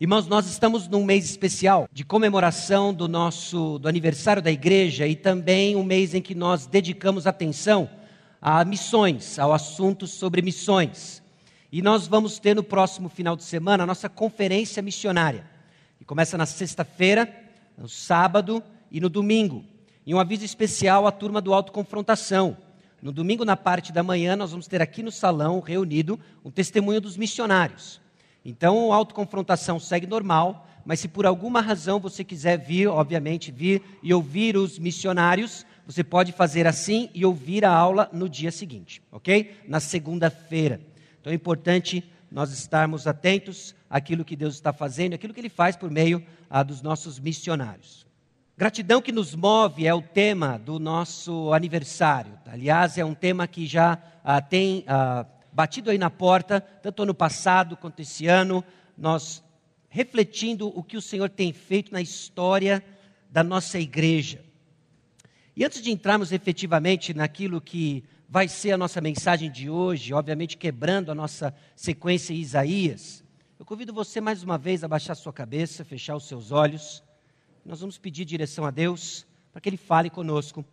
Irmãos, nós estamos num mês especial de comemoração do nosso do aniversário da igreja e também um mês em que nós dedicamos atenção a missões, ao assunto sobre missões. E nós vamos ter no próximo final de semana a nossa conferência missionária. E começa na sexta-feira, no sábado e no domingo. E um aviso especial à turma do Autoconfrontação. No domingo, na parte da manhã, nós vamos ter aqui no salão, reunido, um testemunho dos missionários. Então, autoconfrontação segue normal, mas se por alguma razão você quiser vir, obviamente, vir e ouvir os missionários, você pode fazer assim e ouvir a aula no dia seguinte, ok? Na segunda-feira. Então é importante nós estarmos atentos àquilo que Deus está fazendo, àquilo que Ele faz por meio ah, dos nossos missionários. Gratidão que nos move é o tema do nosso aniversário. Aliás, é um tema que já ah, tem ah, batido aí na porta, tanto ano passado quanto esse ano, nós refletindo o que o Senhor tem feito na história da nossa igreja. E antes de entrarmos efetivamente naquilo que vai ser a nossa mensagem de hoje, obviamente quebrando a nossa sequência em Isaías, eu convido você mais uma vez a baixar sua cabeça, fechar os seus olhos. Nós vamos pedir direção a Deus para que Ele fale conosco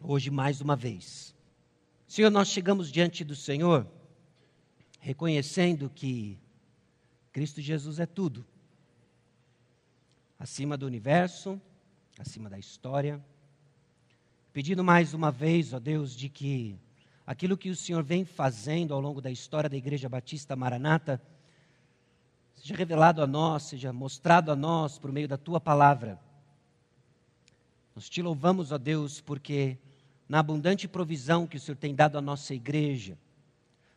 hoje mais uma vez. Senhor, nós chegamos diante do Senhor reconhecendo que Cristo Jesus é tudo, acima do universo, acima da história. Pedindo mais uma vez, ó Deus, de que aquilo que o Senhor vem fazendo ao longo da história da Igreja Batista Maranata seja revelado a nós, seja mostrado a nós por meio da tua palavra. Nós te louvamos, ó Deus, porque na abundante provisão que o Senhor tem dado à nossa igreja,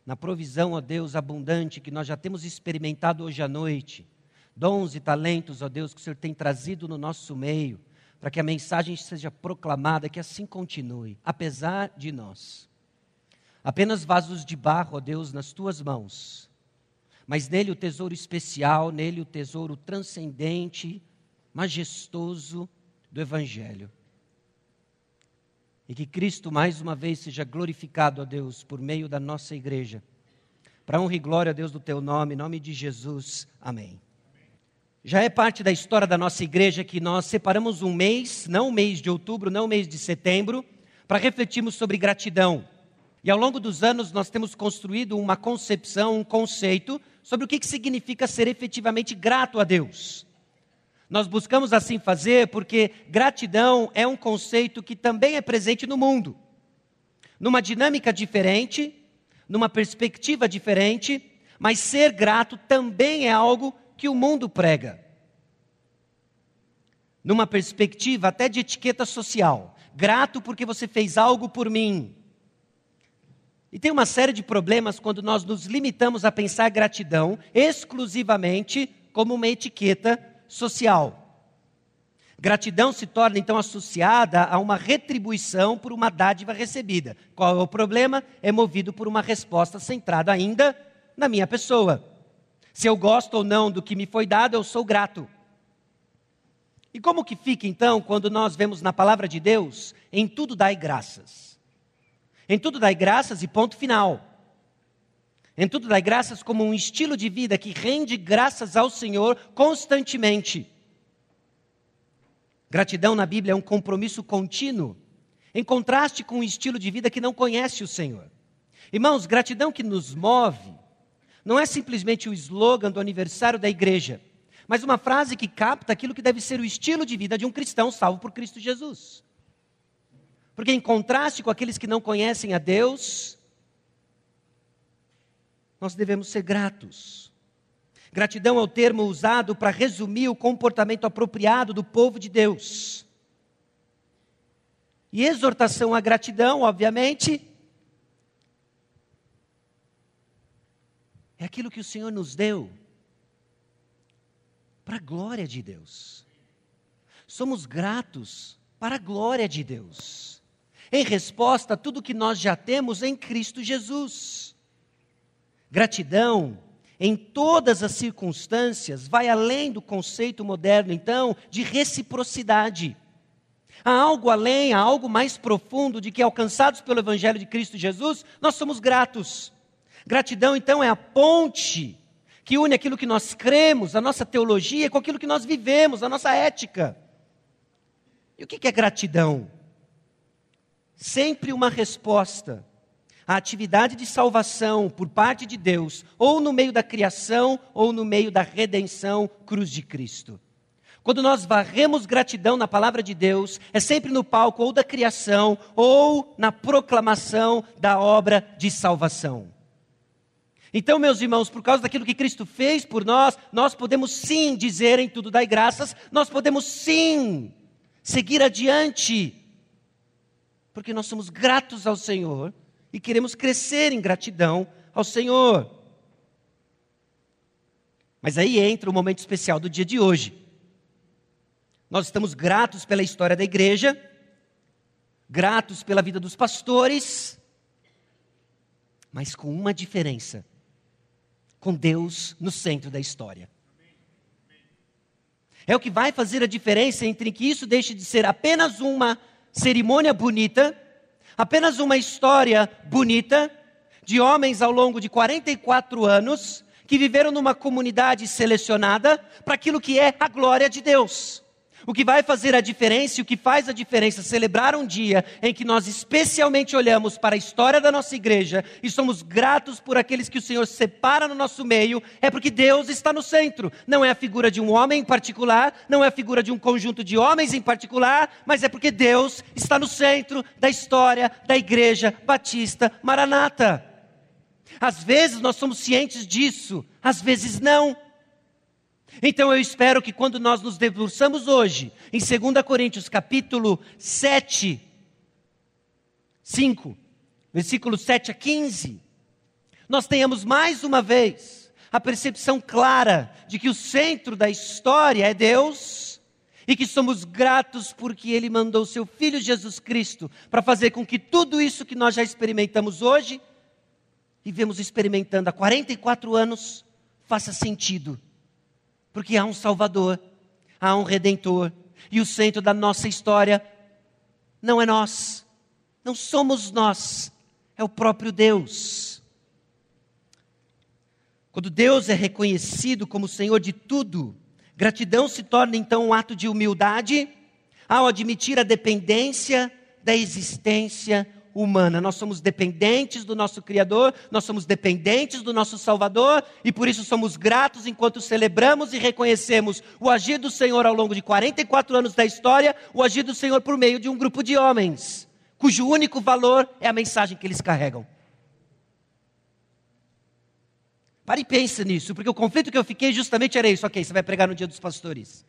na provisão, ó Deus, abundante que nós já temos experimentado hoje à noite, dons e talentos, ó Deus, que o Senhor tem trazido no nosso meio, para que a mensagem seja proclamada, que assim continue, apesar de nós. Apenas vasos de barro, ó Deus, nas tuas mãos, mas nele o tesouro especial, nele o tesouro transcendente, majestoso do Evangelho. E que Cristo mais uma vez seja glorificado a Deus por meio da nossa igreja. Para honra e glória a Deus do teu nome, em nome de Jesus. Amém. Já é parte da história da nossa igreja que nós separamos um mês, não o mês de outubro, não o mês de setembro, para refletirmos sobre gratidão. E ao longo dos anos nós temos construído uma concepção, um conceito sobre o que significa ser efetivamente grato a Deus. Nós buscamos assim fazer porque gratidão é um conceito que também é presente no mundo. Numa dinâmica diferente, numa perspectiva diferente, mas ser grato também é algo que o mundo prega. Numa perspectiva até de etiqueta social. Grato porque você fez algo por mim. E tem uma série de problemas quando nós nos limitamos a pensar gratidão exclusivamente como uma etiqueta social. Gratidão se torna então associada a uma retribuição por uma dádiva recebida. Qual é o problema? É movido por uma resposta centrada ainda na minha pessoa. Se eu gosto ou não do que me foi dado, eu sou grato. E como que fica então quando nós vemos na palavra de Deus, em tudo dai graças? Em tudo dai graças e ponto final. Em tudo dai graças como um estilo de vida que rende graças ao Senhor constantemente. Gratidão na Bíblia é um compromisso contínuo, em contraste com um estilo de vida que não conhece o Senhor. Irmãos, gratidão que nos move não é simplesmente o slogan do aniversário da igreja, mas uma frase que capta aquilo que deve ser o estilo de vida de um cristão salvo por Cristo Jesus. Porque, em contraste com aqueles que não conhecem a Deus, nós devemos ser gratos. Gratidão é o termo usado para resumir o comportamento apropriado do povo de Deus. E exortação à gratidão, obviamente, é aquilo que o Senhor nos deu para a glória de Deus. Somos gratos para a glória de Deus, em resposta a tudo que nós já temos em Cristo Jesus. Gratidão em todas as circunstâncias, vai além do conceito moderno, então, de reciprocidade. Há algo além, há algo mais profundo de que, alcançados pelo Evangelho de Cristo Jesus, nós somos gratos. Gratidão, então, é a ponte que une aquilo que nós cremos, a nossa teologia, com aquilo que nós vivemos, a nossa ética. E o que é gratidão? Sempre uma resposta à atividade de salvação por parte de Deus, ou no meio da criação, ou no meio da redenção, cruz de Cristo. Quando nós varremos gratidão na palavra de Deus, é sempre no palco ou da criação, ou na proclamação da obra de salvação. Então, meus irmãos, por causa daquilo que Cristo fez por nós, nós podemos sim dizer em tudo dai graças, nós podemos sim seguir adiante, porque nós somos gratos ao Senhor e queremos crescer em gratidão ao Senhor. Mas aí entra o momento especial do dia de hoje. Nós estamos gratos pela história da igreja, gratos pela vida dos pastores, mas com uma diferença: com Deus no centro da história. É o que vai fazer a diferença entre que isso deixe de ser apenas uma cerimônia bonita, apenas uma história bonita de homens ao longo de 44 anos que viveram numa comunidade selecionada para aquilo que é a glória de Deus. O que vai fazer a diferença e o que faz a diferença celebrar um dia em que nós especialmente olhamos para a história da nossa igreja e somos gratos por aqueles que o Senhor separa no nosso meio, é porque Deus está no centro. Não é a figura de um homem em particular, não é a figura de um conjunto de homens em particular, mas é porque Deus está no centro da história da igreja batista Maranata. Às vezes nós somos cientes disso, às vezes não. Então eu espero que quando nós nos debruçamos hoje, em 2 Coríntios capítulo 7, 5, versículo 7 a 15, nós tenhamos mais uma vez a percepção clara de que o centro da história é Deus e que somos gratos porque Ele mandou seu Filho Jesus Cristo para fazer com que tudo isso que nós já experimentamos hoje e vemos experimentando há 44 anos faça sentido porque há um Salvador, há um Redentor, e o centro da nossa história não é nós, não somos nós, é o próprio Deus. Quando Deus é reconhecido como Senhor de tudo, gratidão se torna então um ato de humildade ao admitir a dependência da existência humana. Nós somos dependentes do nosso Criador, nós somos dependentes do nosso Salvador e por isso somos gratos enquanto celebramos e reconhecemos o agir do Senhor ao longo de 44 anos da história, o agir do Senhor por meio de um grupo de homens, cujo único valor é a mensagem que eles carregam. Pare e pense nisso, porque o conflito que eu fiquei justamente era isso. Ok, você vai pregar no dia dos pastores.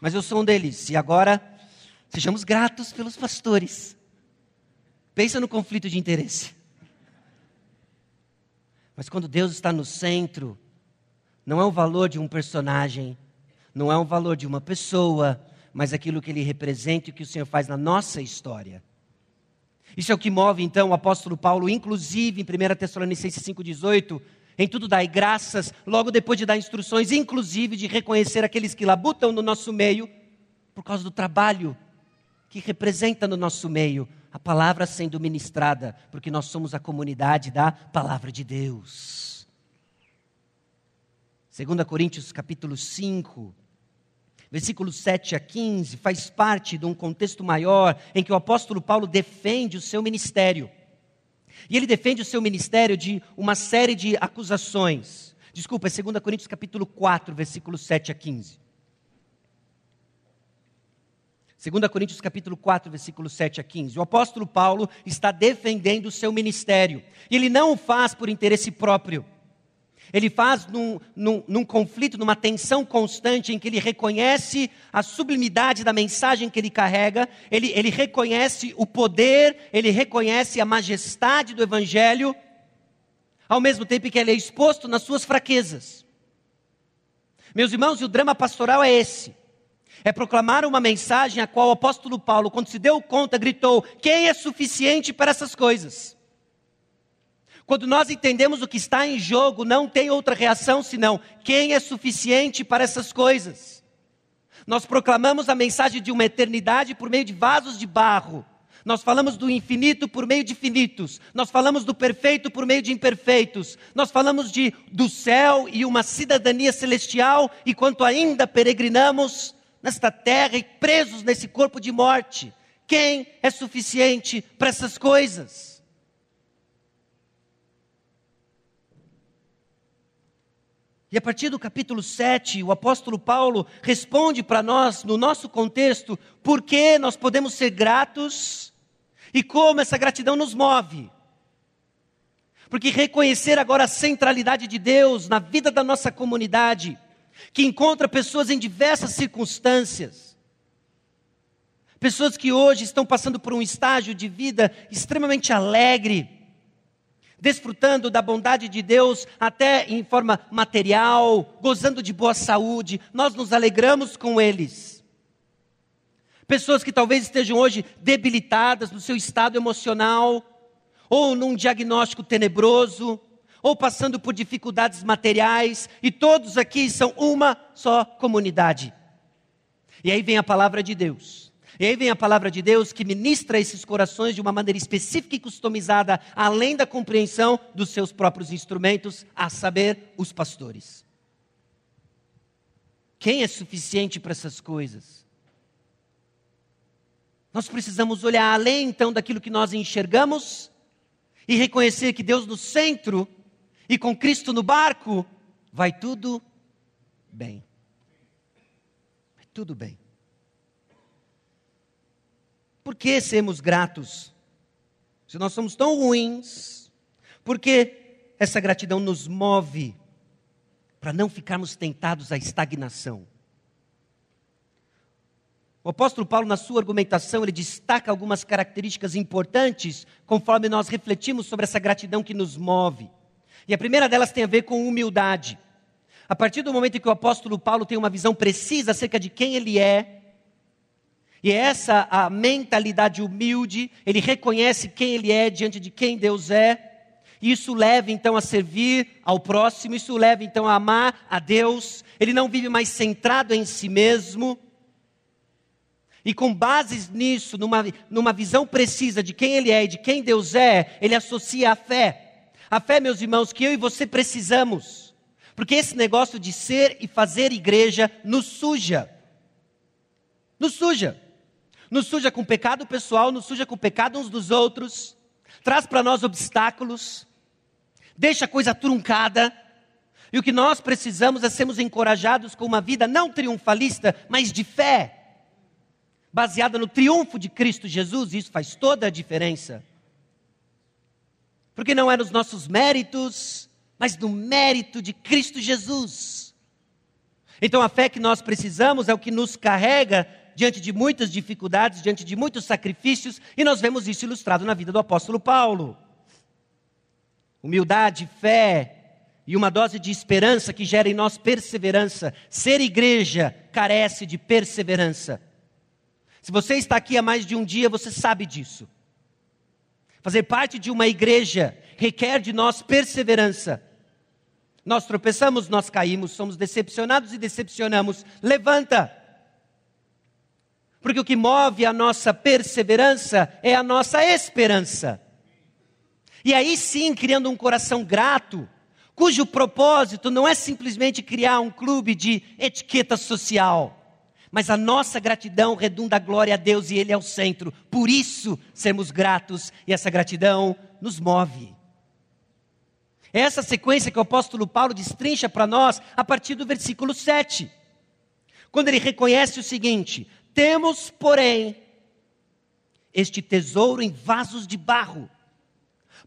Mas eu sou um deles. E agora, sejamos gratos pelos pastores. Pensa no conflito de interesse. Mas quando Deus está no centro, não é o valor de um personagem, não é o valor de uma pessoa, mas aquilo que ele representa e o que o Senhor faz na nossa história. Isso é o que move então o apóstolo Paulo, inclusive em 1 Tessalonicenses 5,18, em tudo dai graças, logo depois de dar instruções, inclusive de reconhecer aqueles que labutam no nosso meio, por causa do trabalho que representa no nosso meio a palavra sendo ministrada, porque nós somos a comunidade da palavra de Deus. 2 Coríntios capítulo 5, versículos 7 a 15, faz parte de um contexto maior em que o apóstolo Paulo defende o seu ministério. E ele defende o seu ministério de uma série de acusações. Desculpa, é 2 Coríntios capítulo 4, versículos 7 a 15. 2 Coríntios capítulo 4, versículo 7 a 15. O apóstolo Paulo está defendendo o seu ministério. E ele não o faz por interesse próprio. Ele faz num, num, num, conflito, numa tensão constante em que ele reconhece a sublimidade da mensagem que ele carrega, ele, ele reconhece o poder, ele reconhece a majestade do Evangelho, ao mesmo tempo que ele é exposto nas suas fraquezas. Meus irmãos, e o drama pastoral é esse é proclamar uma mensagem a qual o apóstolo Paulo, quando se deu conta, gritou: Quem é suficiente para essas coisas? Quando nós entendemos o que está em jogo, não tem outra reação senão: Quem é suficiente para essas coisas? Nós proclamamos a mensagem de uma eternidade por meio de vasos de barro. Nós falamos do infinito por meio de finitos. Nós falamos do perfeito por meio de imperfeitos. Nós falamos de do céu e uma cidadania celestial, enquanto ainda peregrinamos nesta terra e presos nesse corpo de morte. Quem é suficiente para essas coisas? E a partir do capítulo 7, o apóstolo Paulo responde para nós, no nosso contexto, por que nós podemos ser gratos e como essa gratidão nos move. Porque reconhecer agora a centralidade de Deus na vida da nossa comunidade, que encontra pessoas em diversas circunstâncias, pessoas que hoje estão passando por um estágio de vida extremamente alegre, desfrutando da bondade de Deus até em forma material, gozando de boa saúde, nós nos alegramos com eles. Pessoas que talvez estejam hoje debilitadas no seu estado emocional, ou num diagnóstico tenebroso, ou passando por dificuldades materiais, e todos aqui são uma só comunidade. E aí vem a palavra de Deus e aí vem a palavra de Deus que ministra esses corações de uma maneira específica e customizada, além da compreensão dos seus próprios instrumentos, a saber, os pastores. Quem é suficiente para essas coisas? Nós precisamos olhar além então daquilo que nós enxergamos e reconhecer que Deus no centro e com Cristo no barco, vai tudo bem. Vai tudo bem. Por que sermos gratos? Se nós somos tão ruins, por que essa gratidão nos move para não ficarmos tentados à estagnação? O apóstolo Paulo, na sua argumentação, ele destaca algumas características importantes conforme nós refletimos sobre essa gratidão que nos move. E a primeira delas tem a ver com humildade. A partir do momento em que o apóstolo Paulo tem uma visão precisa acerca de quem ele é, e é essa a mentalidade humilde, ele reconhece quem ele é diante de quem Deus é. Isso leva então a servir ao próximo, isso leva então a amar a Deus. Ele não vive mais centrado em si mesmo. E com bases nisso, numa, numa visão precisa de quem ele é e de quem Deus é, ele associa a fé. A fé, meus irmãos, que eu e você precisamos. Porque esse negócio de ser e fazer igreja nos suja. Nos suja nos suja com pecado pessoal, nos suja com pecado uns dos outros, traz para nós obstáculos, deixa a coisa truncada. E o que nós precisamos é sermos encorajados com uma vida não triunfalista, mas de fé, baseada no triunfo de Cristo Jesus, isso faz toda a diferença. Porque não é nos nossos méritos, mas no mérito de Cristo Jesus. Então a fé que nós precisamos é o que nos carrega diante de muitas dificuldades, diante de muitos sacrifícios, e nós vemos isso ilustrado na vida do apóstolo Paulo. Humildade, fé e uma dose de esperança que gera em nós perseverança. Ser igreja carece de perseverança. Se você está aqui há mais de um dia, você sabe disso. Fazer parte de uma igreja requer de nós perseverança. Nós tropeçamos, nós caímos, somos decepcionados e decepcionamos. Levanta! porque o que move a nossa perseverança é a nossa esperança. E aí sim, criando um coração grato, cujo propósito não é simplesmente criar um clube de etiqueta social, mas a nossa gratidão redunda a glória a Deus e Ele é o centro. Por isso, sermos gratos e essa gratidão nos move. É essa sequência que o apóstolo Paulo destrincha para nós a partir do versículo 7. Quando ele reconhece o seguinte: temos, porém, este tesouro em vasos de barro,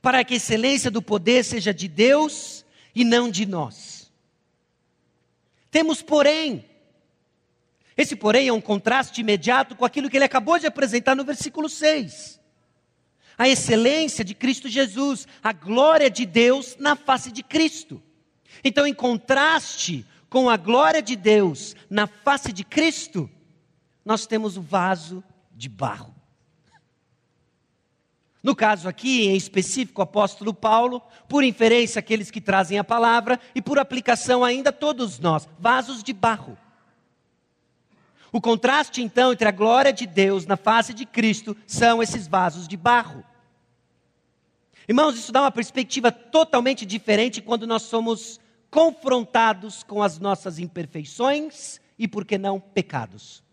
para que a excelência do poder seja de Deus e não de nós. Temos, porém, esse porém é um contraste imediato com aquilo que ele acabou de apresentar no versículo 6. A excelência de Cristo Jesus, a glória de Deus na face de Cristo. Então, em contraste com a glória de Deus na face de Cristo, nós temos o vaso de barro. No caso aqui, em específico, o apóstolo Paulo, por inferência, aqueles que trazem a palavra, e por aplicação ainda todos nós, vasos de barro. O contraste, então, entre a glória de Deus na face de Cristo são esses vasos de barro. Irmãos, isso dá uma perspectiva totalmente diferente quando nós somos confrontados com as nossas imperfeições e, por que não, pecados.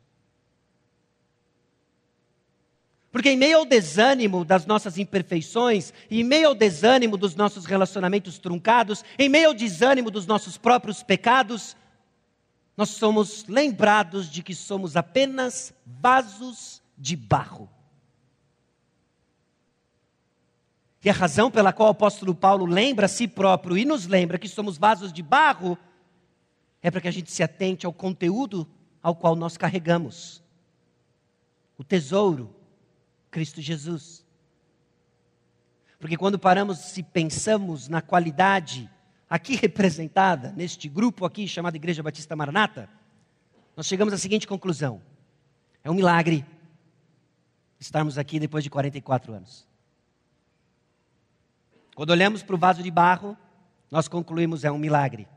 Porque em meio ao desânimo das nossas imperfeições, em meio ao desânimo dos nossos relacionamentos truncados, em meio ao desânimo dos nossos próprios pecados, nós somos lembrados de que somos apenas vasos de barro. E a razão pela qual o apóstolo Paulo lembra a si próprio e nos lembra que somos vasos de barro é para que a gente se atente ao conteúdo ao qual nós carregamos. O tesouro Cristo Jesus. Porque quando paramos e pensamos na qualidade aqui representada, neste grupo aqui chamado Igreja Batista Maranata, nós chegamos à seguinte conclusão: é um milagre estarmos aqui depois de 44 anos. Quando olhamos para o vaso de barro, nós concluímos é um milagre.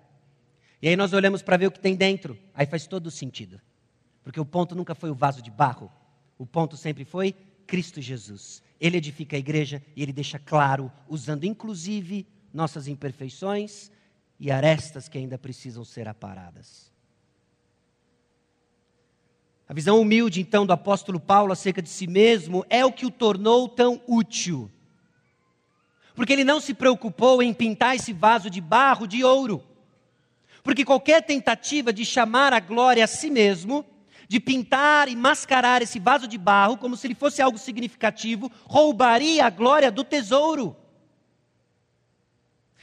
E aí nós olhamos para ver o que tem dentro, aí faz todo o sentido. Porque o ponto nunca foi o vaso de barro, o ponto sempre foi Cristo Jesus. Ele edifica a igreja e ele deixa claro, usando inclusive nossas imperfeições e arestas que ainda precisam ser aparadas. A visão humilde, então, do apóstolo Paulo acerca de si mesmo é o que o tornou tão útil. Porque ele não se preocupou em pintar esse vaso de barro de ouro. Porque qualquer tentativa de chamar a glória a si mesmo de pintar e mascarar esse vaso de barro como se ele fosse algo significativo, roubaria a glória do tesouro.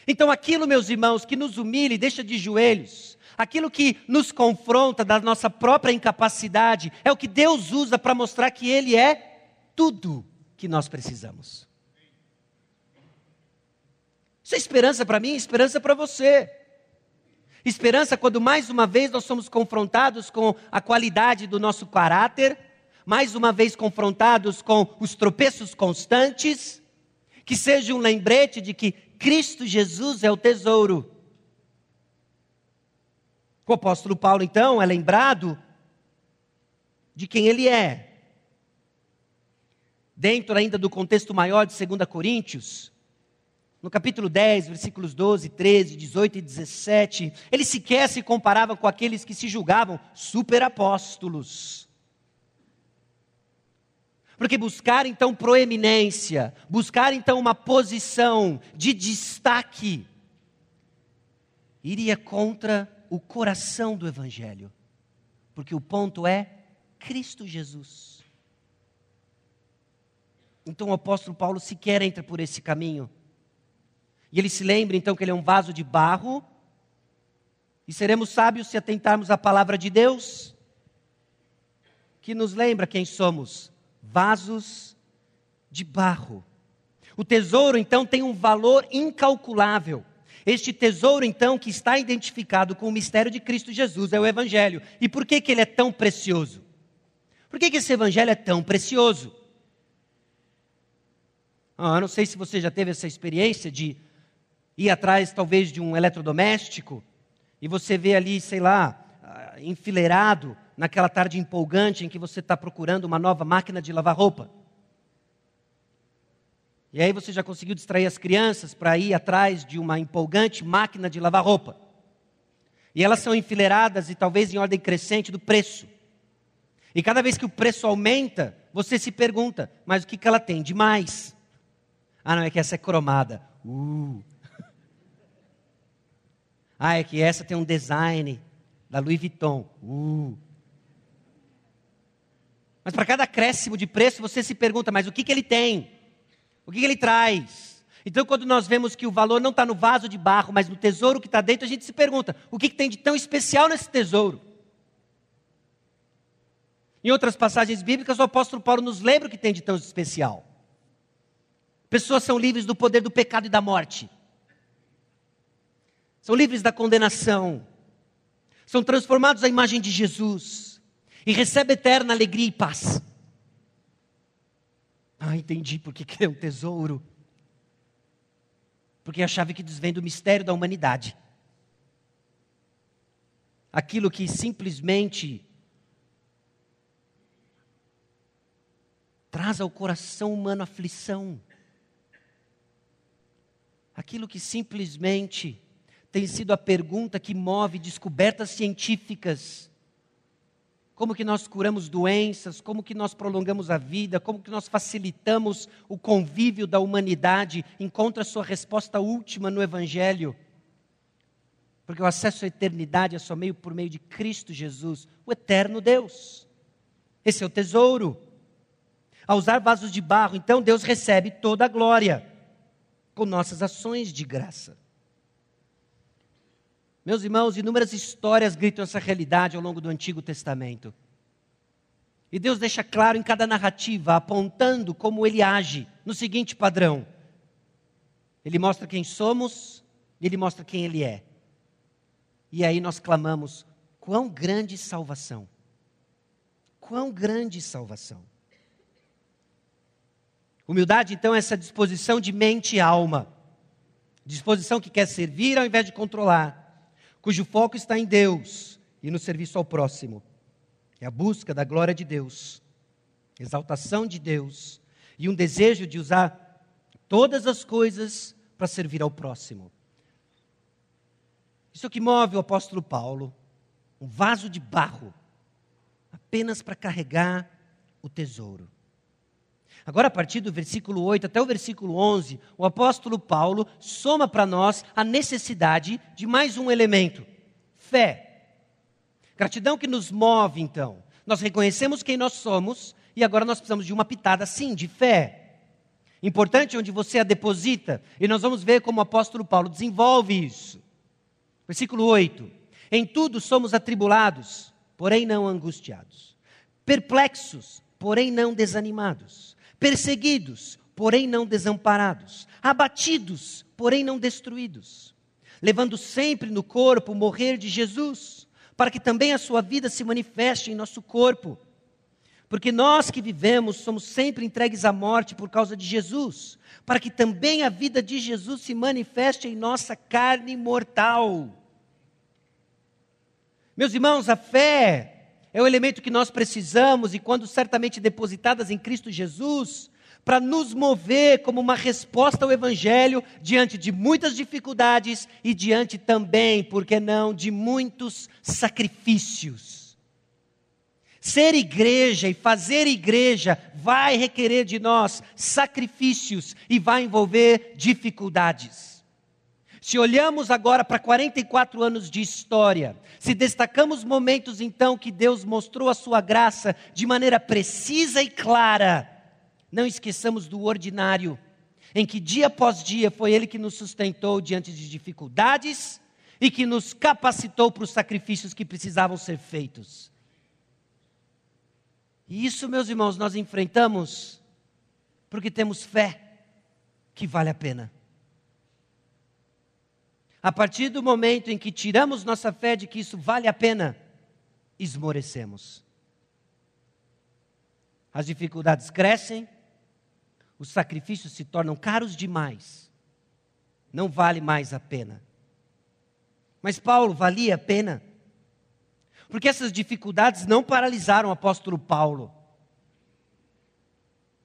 Então, aquilo, meus irmãos, que nos humilha e deixa de joelhos, aquilo que nos confronta da nossa própria incapacidade, é o que Deus usa para mostrar que Ele é tudo que nós precisamos. Isso é esperança para mim, esperança para você. Esperança quando mais uma vez nós somos confrontados com a qualidade do nosso caráter, mais uma vez confrontados com os tropeços constantes, que seja um lembrete de que Cristo Jesus é o tesouro. O apóstolo Paulo, então, é lembrado de quem ele é. Dentro ainda do contexto maior de 2 Coríntios, no capítulo 10, versículos 12, 13, 18 e 17, ele sequer se comparava com aqueles que se julgavam superapóstolos. Porque buscar então proeminência, buscar então uma posição de destaque, iria contra o coração do Evangelho. Porque o ponto é Cristo Jesus. Então o apóstolo Paulo sequer entra por esse caminho. E ele se lembra então que ele é um vaso de barro. E seremos sábios se atentarmos à palavra de Deus, que nos lembra quem somos: vasos de barro. O tesouro então tem um valor incalculável. Este tesouro, então, que está identificado com o mistério de Cristo Jesus, é o Evangelho. E por que, que ele é tão precioso? Por que, que esse Evangelho é tão precioso? Ah, eu não sei se você já teve essa experiência de ir atrás talvez de um eletrodoméstico e você vê ali, sei lá, ah, enfileirado naquela tarde empolgante em que você está procurando uma nova máquina de lavar roupa. E aí você já conseguiu distrair as crianças para ir atrás de uma empolgante máquina de lavar roupa. E elas são enfileiradas e talvez em ordem crescente do preço. E cada vez que o preço aumenta, você se pergunta, mas o que, que ela tem de mais? Ah, não, é que essa é cromada. Uh, ah, é que essa tem um design da Louis Vuitton. Uh. Mas para cada acréscimo de preço, você se pergunta, mas o que, que ele tem? O que, que ele traz? Então, quando nós vemos que o valor não está no vaso de barro, mas no tesouro que está dentro, a gente se pergunta: o que, que tem de tão especial nesse tesouro? Em outras passagens bíblicas, o apóstolo Paulo nos lembra o que tem de tão especial. Pessoas são livres do poder do pecado e da morte são livres da condenação, são transformados à imagem de Jesus e recebem eterna alegria e paz. Ah, entendi porque que é um tesouro. Porque é a chave que desvenda o mistério da humanidade. Aquilo que simplesmente traz ao coração humano aflição. Aquilo que simplesmente tem sido a pergunta que move descobertas científicas. Como que nós curamos doenças, como que nós prolongamos a vida, como que nós facilitamos o convívio da humanidade, encontra sua resposta última no Evangelho. Porque o acesso à eternidade é só meio por meio de Cristo Jesus, o eterno Deus. Esse é o tesouro. Ao usar vasos de barro, então Deus recebe toda a glória com nossas ações de graça. Meus irmãos, inúmeras histórias gritam essa realidade ao longo do Antigo Testamento. E Deus deixa claro em cada narrativa, apontando como ele age, no seguinte padrão: Ele mostra quem somos e ele mostra quem ele é. E aí nós clamamos: quão grande salvação! Quão grande salvação! Humildade, então, é essa disposição de mente e alma. Disposição que quer servir ao invés de controlar, cujo foco está em Deus e no serviço ao próximo. É a busca da glória de Deus, exaltação de Deus e um desejo de usar todas as coisas para servir ao próximo. Isso é o que move o apóstolo Paulo, um vaso de barro, apenas para carregar o tesouro. Agora, a partir do versículo 8 até o versículo 11, o apóstolo Paulo soma para nós a necessidade de mais um elemento: fé. Gratidão que nos move, então. Nós reconhecemos quem nós somos e agora nós precisamos de uma pitada, sim, de fé. Importante onde você a deposita, e nós vamos ver como o apóstolo Paulo desenvolve isso. Versículo 8: Em tudo somos atribulados, porém não angustiados, perplexos, porém não desanimados, perseguidos, porém não desamparados, abatidos, porém não destruídos, levando sempre no corpo o morrer de Jesus, para que também a sua vida se manifeste em nosso corpo. Porque nós que vivemos somos sempre entregues à morte por causa de Jesus, para que também a vida de Jesus se manifeste em nossa carne mortal. Meus irmãos, a fé é o elemento que nós precisamos e, quando certamente depositadas em Cristo Jesus, para nos mover como uma resposta ao Evangelho diante de muitas dificuldades e diante também, por que não, de muitos sacrifícios. Ser igreja e fazer igreja vai requerer de nós sacrifícios e vai envolver dificuldades. Se olhamos agora para 44 anos de história, se destacamos momentos então que Deus mostrou a sua graça de maneira precisa e clara, não esqueçamos do ordinário, em que dia após dia foi Ele que nos sustentou diante de dificuldades e que nos capacitou para os sacrifícios que precisavam ser feitos. E isso, meus irmãos, nós enfrentamos porque temos fé que vale a pena. A partir do momento em que tiramos nossa fé de que isso vale a pena, esmorecemos. As dificuldades crescem, os sacrifícios se tornam caros demais, não vale mais a pena. Mas Paulo valia a pena. Porque essas dificuldades não paralisaram o apóstolo Paulo.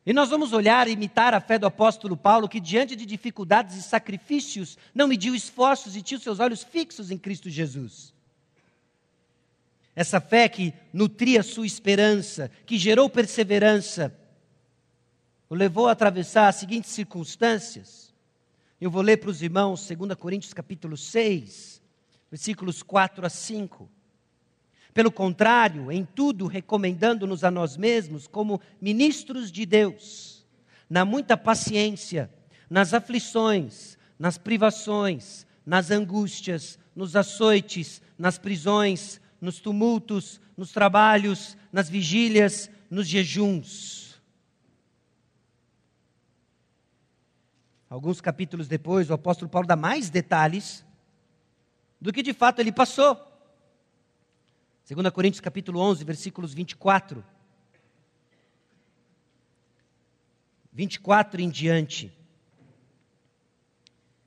E nós vamos olhar e imitar a fé do apóstolo Paulo, que diante de dificuldades e sacrifícios, não mediu esforços e tinha seus olhos fixos em Cristo Jesus. Essa fé que nutria sua esperança, que gerou perseverança, o levou a atravessar as seguintes circunstâncias. Eu vou ler para os irmãos 2 Coríntios capítulo 6, versículos 4 a 5. Pelo contrário, em tudo recomendando-nos a nós mesmos como ministros de Deus, na muita paciência, nas aflições, nas privações, nas angústias, nos açoites, nas prisões, nos tumultos, nos trabalhos, nas vigílias, nos jejuns. Alguns capítulos depois, o apóstolo Paulo dá mais detalhes do que de fato ele passou. 2 Coríntios capítulo 11, versículos 24. 24 em diante.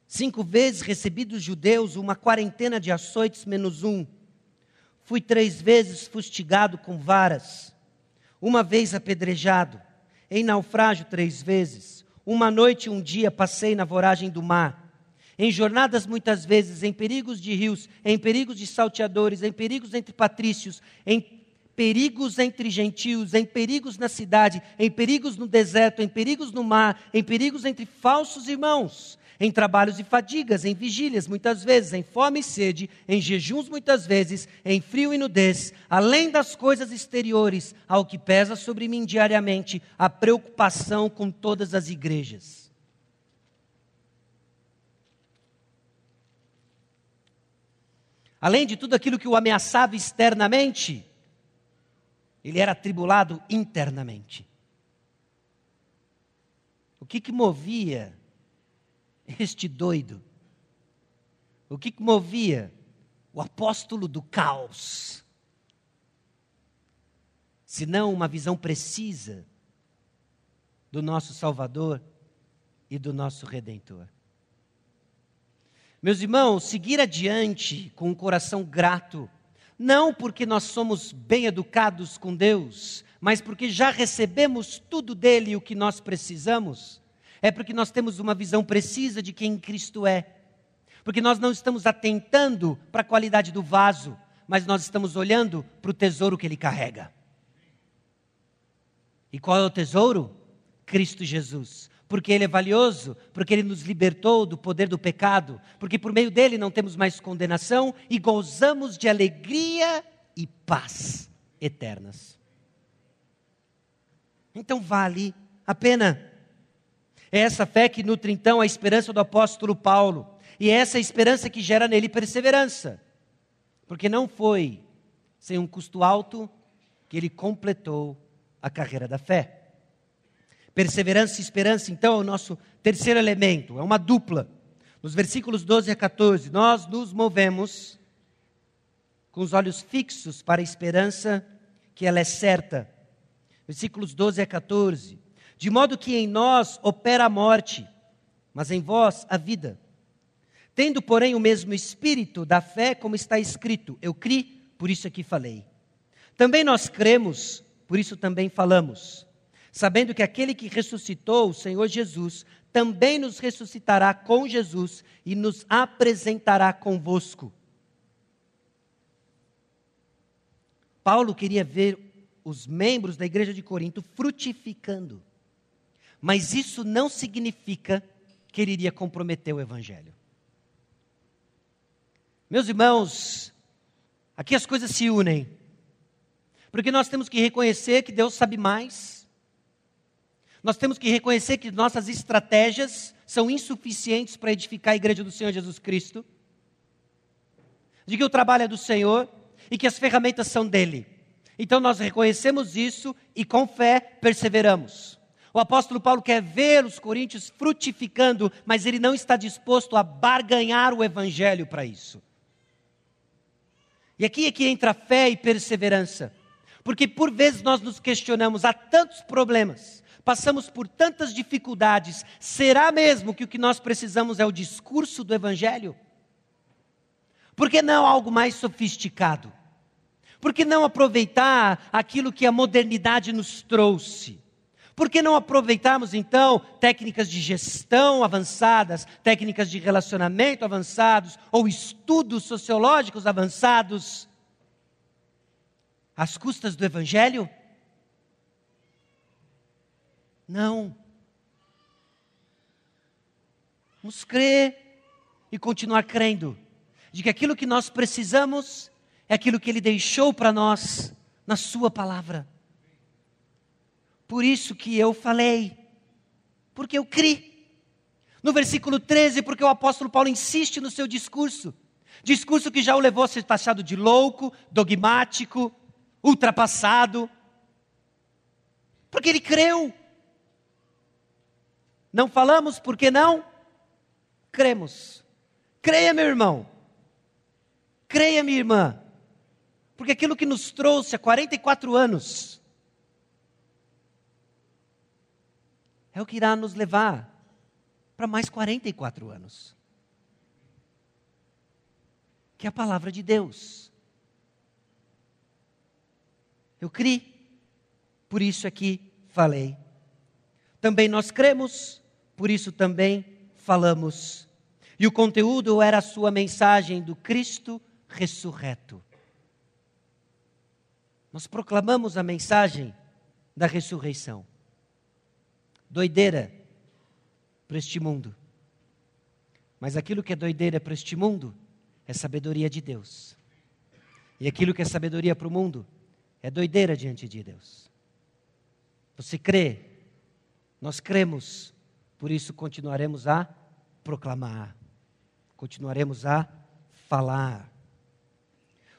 Cinco vezes recebi dos judeus uma quarentena de açoites menos um. Fui três vezes fustigado com varas, uma vez apedrejado. em naufrágio três vezes. Uma noite e um dia passei na voragem do mar. Em jornadas muitas vezes, em perigos de rios, em perigos de salteadores, em perigos entre patrícios, em perigos entre gentios, em perigos na cidade, em perigos no deserto, em perigos no mar, em perigos entre falsos irmãos, em trabalhos e fadigas, em vigílias muitas vezes, em fome e sede, em jejuns muitas vezes, em frio e nudez, além das coisas exteriores, ao que pesa sobre mim diariamente a preocupação com todas as igrejas. Além de tudo aquilo que o ameaçava externamente, ele era atribulado internamente. O que, que movia este doido? O que, que movia o apóstolo do caos? Se não uma visão precisa do nosso Salvador e do nosso Redentor. Meus irmãos, seguir adiante com um coração grato não porque nós somos bem educados com Deus, mas porque já recebemos tudo dele o que nós precisamos. É porque nós temos uma visão precisa de quem Cristo é. Porque nós não estamos atentando para a qualidade do vaso, mas nós estamos olhando para o tesouro que ele carrega. E qual é o tesouro? Cristo Jesus porque Ele é valioso, porque Ele nos libertou do poder do pecado, porque por meio dele não temos mais condenação e gozamos de alegria e paz eternas. Então vale a pena. É essa fé que nutre então a esperança do apóstolo Paulo, e é essa esperança que gera nele perseverança, porque não foi sem um custo alto que ele completou a carreira da fé. Perseverança e esperança, então, é o nosso terceiro elemento, é uma dupla. Nos versículos 12 a 14, nós nos movemos com os olhos fixos para a esperança que ela é certa. Versículos 12 a 14. De modo que em nós opera a morte, mas em vós a vida. Tendo, porém, o mesmo espírito da fé, como está escrito: Eu criei, por isso aqui falei. Também nós cremos, por isso também falamos sabendo que aquele que ressuscitou o Senhor Jesus também nos ressuscitará com Jesus e nos apresentará convosco. Paulo queria ver os membros da igreja de Corinto frutificando, mas isso não significa que ele iria comprometer o evangelho. Meus irmãos, aqui as coisas se unem, porque nós temos que reconhecer que Deus sabe mais nós temos que reconhecer que nossas estratégias são insuficientes para edificar a igreja do Senhor Jesus Cristo, de que o trabalho é do Senhor e que as ferramentas são dele. Então nós reconhecemos isso e com fé perseveramos. O apóstolo Paulo quer ver os coríntios frutificando, mas ele não está disposto a barganhar o evangelho para isso. E aqui é que entra fé e perseverança, porque por vezes nós nos questionamos, há tantos problemas, passamos por tantas dificuldades, será mesmo que o que nós precisamos é o discurso do Evangelho? Por que não algo mais sofisticado? Por que não aproveitar aquilo que a modernidade nos trouxe? Por que não aproveitarmos então técnicas de gestão avançadas, técnicas de relacionamento avançados ou estudos sociológicos avançados às custas do Evangelho? Não. Vamos crer e continuar crendo de que aquilo que nós precisamos é aquilo que Ele deixou para nós na Sua palavra. Por isso que eu falei, porque eu criei. No versículo 13, porque o apóstolo Paulo insiste no seu discurso, discurso que já o levou a ser taxado de louco, dogmático, ultrapassado, porque ele creu. Não falamos porque não cremos. Creia, meu irmão. Creia, minha irmã. Porque aquilo que nos trouxe há 44 anos é o que irá nos levar para mais 44 anos. Que é a palavra de Deus. Eu criei, por isso aqui falei. também nós cremos, por isso também falamos. E o conteúdo era a sua mensagem do Cristo ressurreto. Nós proclamamos a mensagem da ressurreição. Doideira para este mundo. Mas aquilo que é doideira para este mundo é sabedoria de Deus. E aquilo que é sabedoria para o mundo é doideira diante de Deus. Você crê? Nós cremos, por isso continuaremos a proclamar, continuaremos a falar.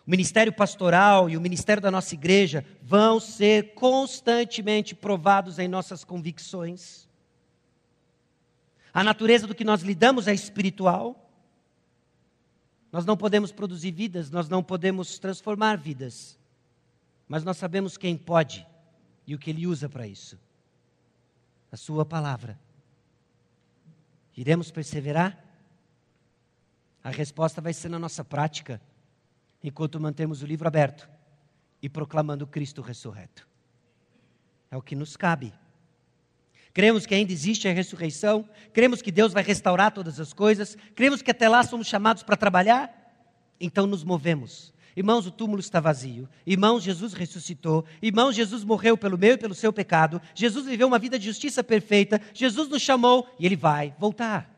O ministério pastoral e o ministério da nossa igreja vão ser constantemente provados em nossas convicções. A natureza do que nós lidamos é espiritual. Nós não podemos produzir vidas, nós não podemos transformar vidas. Mas nós sabemos quem pode e o que ele usa para isso. A sua palavra. Iremos perseverar? A resposta vai ser na nossa prática enquanto mantemos o livro aberto e proclamando Cristo ressurreto. É o que nos cabe. Cremos que ainda existe a ressurreição, cremos que Deus vai restaurar todas as coisas, cremos que até lá somos chamados para trabalhar, então nos movemos. Irmãos, o túmulo está vazio. Irmãos, Jesus ressuscitou. Irmãos, Jesus morreu pelo meu e pelo seu pecado. Jesus viveu uma vida de justiça perfeita. Jesus nos chamou e ele vai voltar.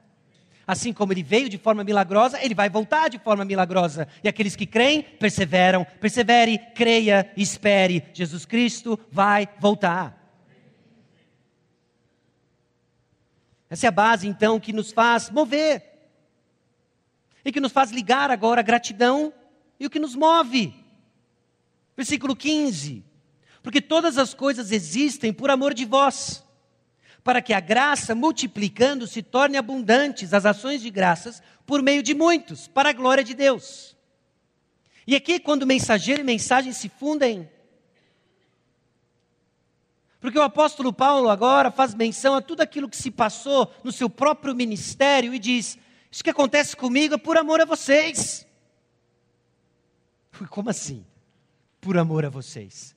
Assim como ele veio de forma milagrosa, ele vai voltar de forma milagrosa. E aqueles que creem, perseveram, persevere, creia, espere. Jesus Cristo vai voltar. Essa é a base, então, que nos faz mover. E que nos faz ligar agora a gratidão e o que nos move. Versículo 15. Porque todas as coisas existem por amor de vós para que a graça, multiplicando, se torne abundantes as ações de graças por meio de muitos, para a glória de Deus. E aqui, quando mensageiro e mensagem se fundem, porque o apóstolo Paulo agora faz menção a tudo aquilo que se passou no seu próprio ministério e diz: Isso que acontece comigo é por amor a vocês. Como assim? Por amor a vocês.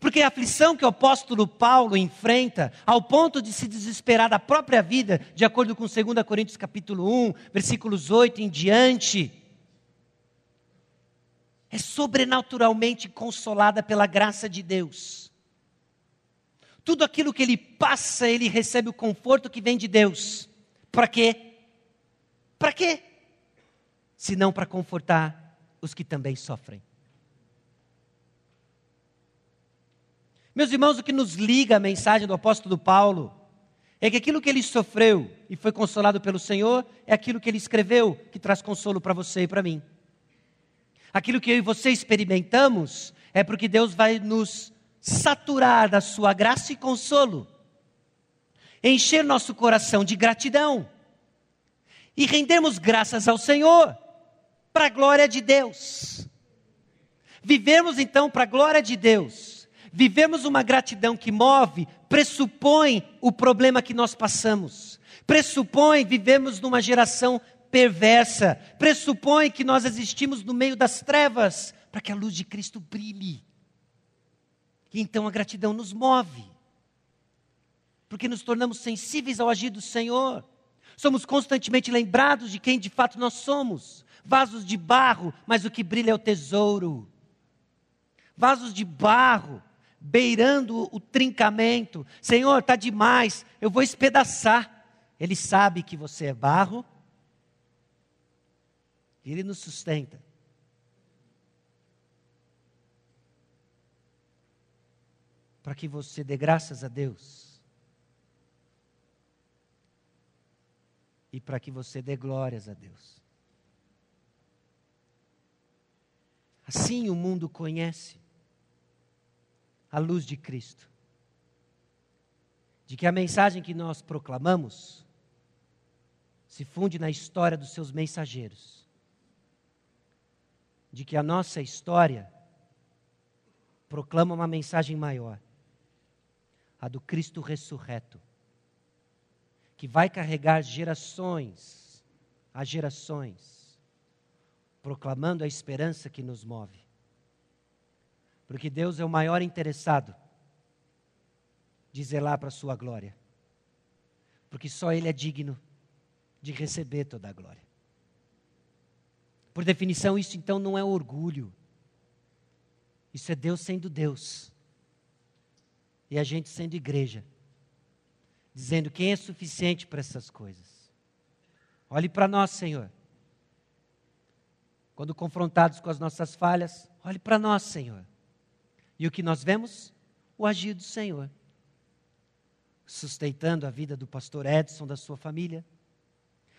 Porque a aflição que o apóstolo Paulo enfrenta, ao ponto de se desesperar da própria vida, de acordo com 2 Coríntios capítulo 1, versículos 8 em diante, é sobrenaturalmente consolada pela graça de Deus. Tudo aquilo que ele passa, ele recebe o conforto que vem de Deus. Para quê? Para quê? Se não para confortar os que também sofrem. Meus irmãos, o que nos liga à mensagem do apóstolo Paulo é que aquilo que ele sofreu e foi consolado pelo Senhor é aquilo que ele escreveu, que traz consolo para você e para mim. Aquilo que eu e você experimentamos é porque Deus vai nos saturar da sua graça e consolo, encher nosso coração de gratidão e rendermos graças ao Senhor, para a glória de Deus. Vivemos então para a glória de Deus. Vivemos uma gratidão que move, pressupõe o problema que nós passamos, pressupõe vivemos numa geração perversa, pressupõe que nós existimos no meio das trevas, para que a luz de Cristo brilhe. E então a gratidão nos move, porque nos tornamos sensíveis ao agir do Senhor, somos constantemente lembrados de quem de fato nós somos, vasos de barro, mas o que brilha é o tesouro. Vasos de barro, beirando o trincamento. Senhor, está demais, eu vou espedaçar. Ele sabe que você é barro, e ele nos sustenta. Para que você dê graças a Deus. E para que você dê glórias a Deus. Assim o mundo conhece a luz de Cristo. De que a mensagem que nós proclamamos se funde na história dos seus mensageiros. De que a nossa história proclama uma mensagem maior, a do Cristo ressurreto, que vai carregar gerações a gerações, proclamando a esperança que nos move porque Deus é o maior interessado de zelar para a sua glória. Porque só Ele é digno de receber toda a glória. Por definição, isso então não é orgulho. Isso é Deus sendo Deus. E a gente sendo igreja. Dizendo quem é suficiente para essas coisas. Olhe para nós, Senhor. Quando confrontados com as nossas falhas, olhe para nós, Senhor. E o que nós vemos? O agir do Senhor. Sustentando a vida do pastor Edson, da sua família.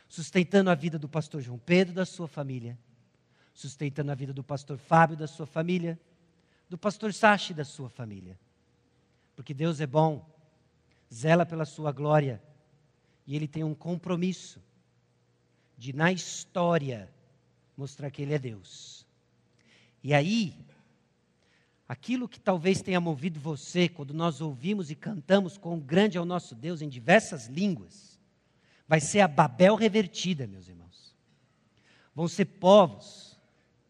Sustentando a vida do pastor João Pedro, da sua família. Sustentando a vida do pastor Fábio, da sua família do pastor Sachi da sua família. Porque Deus é bom, zela pela sua glória, e Ele tem um compromisso de, na história, mostrar que Ele é Deus. E aí, aquilo que talvez tenha movido você quando nós ouvimos e cantamos quão grande é o nosso Deus em diversas línguas, vai ser a Babel revertida, meus irmãos. Vão ser povos,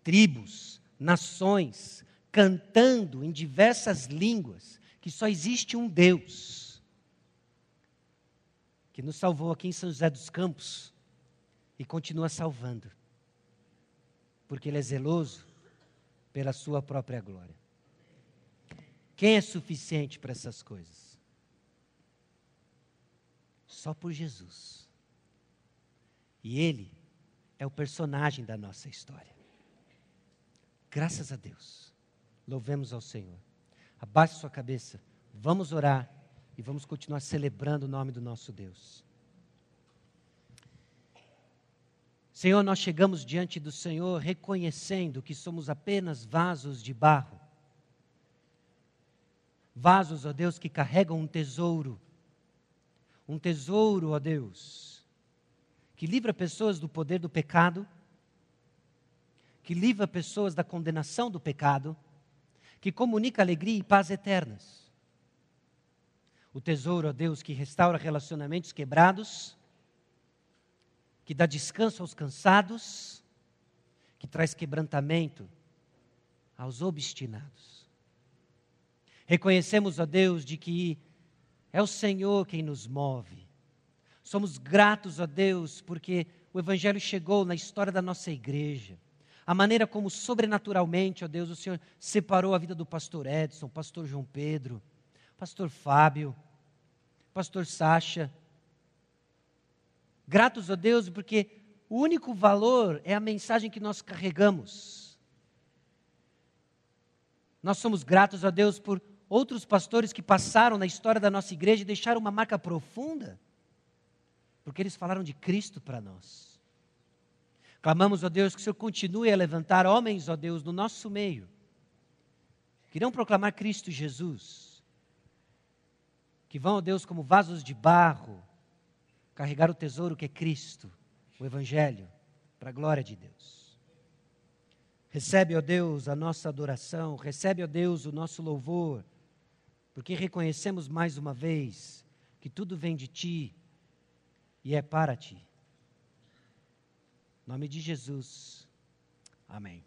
tribos, nações, cantando em diversas línguas que só existe um Deus que nos salvou aqui em São José dos Campos e continua salvando, porque Ele é zeloso pela Sua própria glória. Quem é suficiente para essas coisas? Só por Jesus. E Ele é o personagem da nossa história. Graças a Deus. Louvemos ao Senhor. Abaixe sua cabeça, vamos orar e vamos continuar celebrando o nome do nosso Deus. Senhor, nós chegamos diante do Senhor reconhecendo que somos apenas vasos de barro. Vasos, ó Deus, que carregam um tesouro. Um tesouro, ó Deus, que livra pessoas do poder do pecado, que livra pessoas da condenação do pecado que comunica alegria e paz eternas. O tesouro, ó Deus, que restaura relacionamentos quebrados, que dá descanso aos cansados, que traz quebrantamento aos obstinados. Reconhecemos, ó Deus, de que é o Senhor quem nos move. Somos gratos a Deus porque o Evangelho chegou na história da nossa igreja a maneira como sobrenaturalmente, ó Deus, o Senhor separou a vida do pastor Edson, pastor João Pedro, pastor Fábio, pastor Sacha. Gratos a Deus porque o único valor é a mensagem que nós carregamos. Nós somos gratos a Deus por outros pastores que passaram na história da nossa igreja e deixaram uma marca profunda, porque eles falaram de Cristo para nós. Clamamos, ó Deus, que o Senhor continue a levantar homens, ó Deus, no nosso meio, que irão proclamar Cristo Jesus, que vão, ó Deus, como vasos de barro, carregar o tesouro que é Cristo, o Evangelho, para a glória de Deus. Recebe, ó Deus, a nossa adoração, recebe, ó Deus, o nosso louvor, porque reconhecemos mais uma vez que tudo vem de Ti e é para Ti. Em nome de Jesus. Amém.